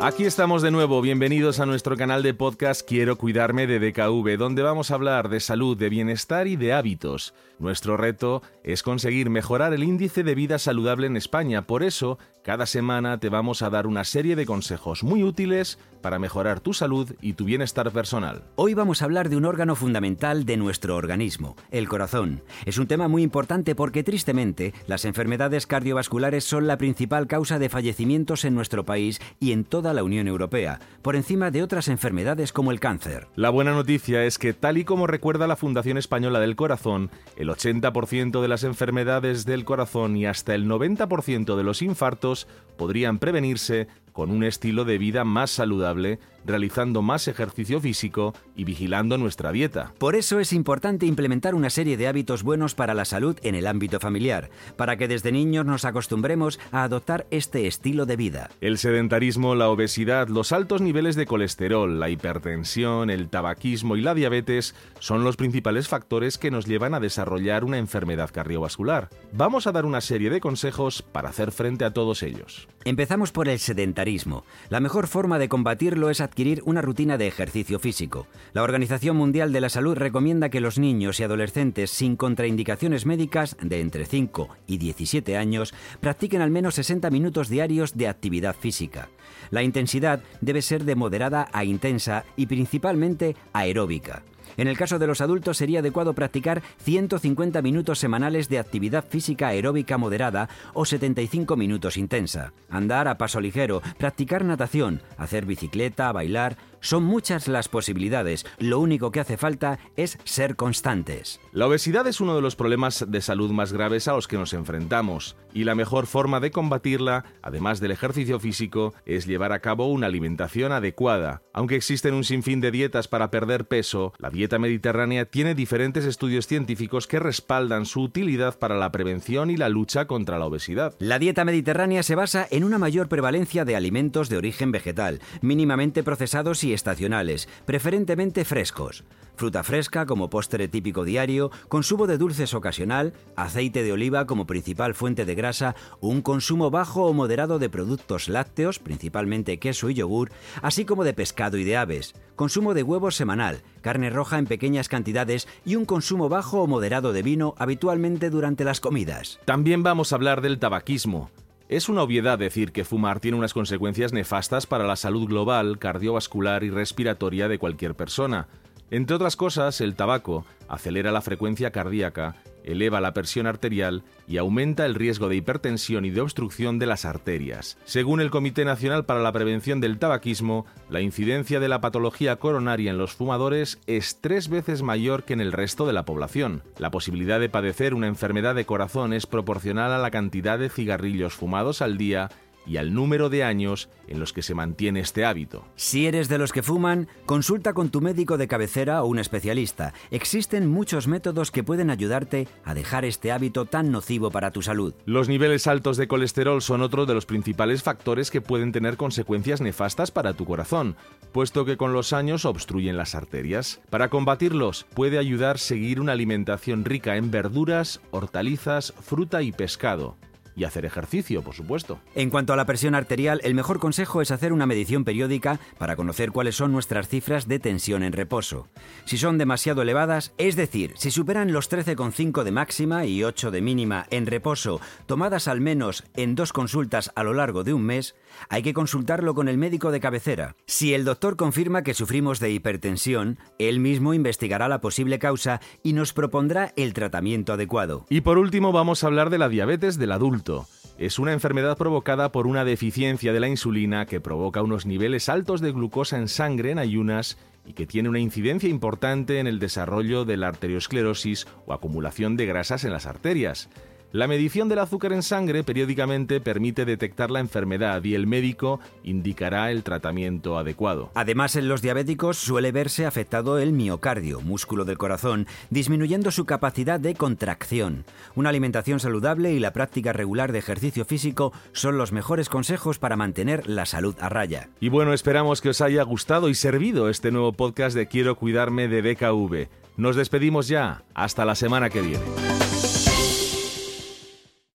Aquí estamos de nuevo, bienvenidos a nuestro canal de podcast Quiero cuidarme de DKV, donde vamos a hablar de salud, de bienestar y de hábitos. Nuestro reto es conseguir mejorar el índice de vida saludable en España, por eso cada semana te vamos a dar una serie de consejos muy útiles para mejorar tu salud y tu bienestar personal. Hoy vamos a hablar de un órgano fundamental de nuestro organismo, el corazón. Es un tema muy importante porque tristemente las enfermedades cardiovasculares son la principal causa de fallecimientos en nuestro país y en toda la Unión Europea, por encima de otras enfermedades como el cáncer. La buena noticia es que tal y como recuerda la Fundación Española del Corazón, el 80% de las enfermedades del corazón y hasta el 90% de los infartos podrían prevenirse con un estilo de vida más saludable, realizando más ejercicio físico y vigilando nuestra dieta. Por eso es importante implementar una serie de hábitos buenos para la salud en el ámbito familiar, para que desde niños nos acostumbremos a adoptar este estilo de vida. El sedentarismo, la obesidad, los altos niveles de colesterol, la hipertensión, el tabaquismo y la diabetes son los principales factores que nos llevan a desarrollar una enfermedad cardiovascular. Vamos a dar una serie de consejos para hacer frente a todos ellos. Empezamos por el sedentarismo. La mejor forma de combatirlo es adquirir una rutina de ejercicio físico. La Organización Mundial de la Salud recomienda que los niños y adolescentes sin contraindicaciones médicas de entre 5 y 17 años practiquen al menos 60 minutos diarios de actividad física. La intensidad debe ser de moderada a intensa y principalmente aeróbica. En el caso de los adultos sería adecuado practicar 150 minutos semanales de actividad física aeróbica moderada o 75 minutos intensa. Andar a paso ligero, practicar natación, hacer bicicleta, bailar, son muchas las posibilidades, lo único que hace falta es ser constantes. La obesidad es uno de los problemas de salud más graves a los que nos enfrentamos, y la mejor forma de combatirla, además del ejercicio físico, es llevar a cabo una alimentación adecuada. Aunque existen un sinfín de dietas para perder peso, la dieta mediterránea tiene diferentes estudios científicos que respaldan su utilidad para la prevención y la lucha contra la obesidad. La dieta mediterránea se basa en una mayor prevalencia de alimentos de origen vegetal, mínimamente procesados y estacionales, preferentemente frescos. Fruta fresca como postre típico diario, consumo de dulces ocasional, aceite de oliva como principal fuente de grasa, un consumo bajo o moderado de productos lácteos, principalmente queso y yogur, así como de pescado y de aves, consumo de huevos semanal, carne roja en pequeñas cantidades y un consumo bajo o moderado de vino habitualmente durante las comidas. También vamos a hablar del tabaquismo. Es una obviedad decir que fumar tiene unas consecuencias nefastas para la salud global, cardiovascular y respiratoria de cualquier persona. Entre otras cosas, el tabaco acelera la frecuencia cardíaca, eleva la presión arterial y aumenta el riesgo de hipertensión y de obstrucción de las arterias. Según el Comité Nacional para la Prevención del Tabaquismo, la incidencia de la patología coronaria en los fumadores es tres veces mayor que en el resto de la población. La posibilidad de padecer una enfermedad de corazón es proporcional a la cantidad de cigarrillos fumados al día y al número de años en los que se mantiene este hábito. Si eres de los que fuman, consulta con tu médico de cabecera o un especialista. Existen muchos métodos que pueden ayudarte a dejar este hábito tan nocivo para tu salud. Los niveles altos de colesterol son otro de los principales factores que pueden tener consecuencias nefastas para tu corazón, puesto que con los años obstruyen las arterias. Para combatirlos puede ayudar seguir una alimentación rica en verduras, hortalizas, fruta y pescado y hacer ejercicio, por supuesto. En cuanto a la presión arterial, el mejor consejo es hacer una medición periódica para conocer cuáles son nuestras cifras de tensión en reposo. Si son demasiado elevadas, es decir, si superan los 13,5 de máxima y 8 de mínima en reposo, tomadas al menos en dos consultas a lo largo de un mes, hay que consultarlo con el médico de cabecera. Si el doctor confirma que sufrimos de hipertensión, él mismo investigará la posible causa y nos propondrá el tratamiento adecuado. Y por último vamos a hablar de la diabetes del adulto. Es una enfermedad provocada por una deficiencia de la insulina que provoca unos niveles altos de glucosa en sangre en ayunas y que tiene una incidencia importante en el desarrollo de la arteriosclerosis o acumulación de grasas en las arterias. La medición del azúcar en sangre periódicamente permite detectar la enfermedad y el médico indicará el tratamiento adecuado. Además, en los diabéticos suele verse afectado el miocardio, músculo del corazón, disminuyendo su capacidad de contracción. Una alimentación saludable y la práctica regular de ejercicio físico son los mejores consejos para mantener la salud a raya. Y bueno, esperamos que os haya gustado y servido este nuevo podcast de Quiero cuidarme de BKV. Nos despedimos ya. Hasta la semana que viene.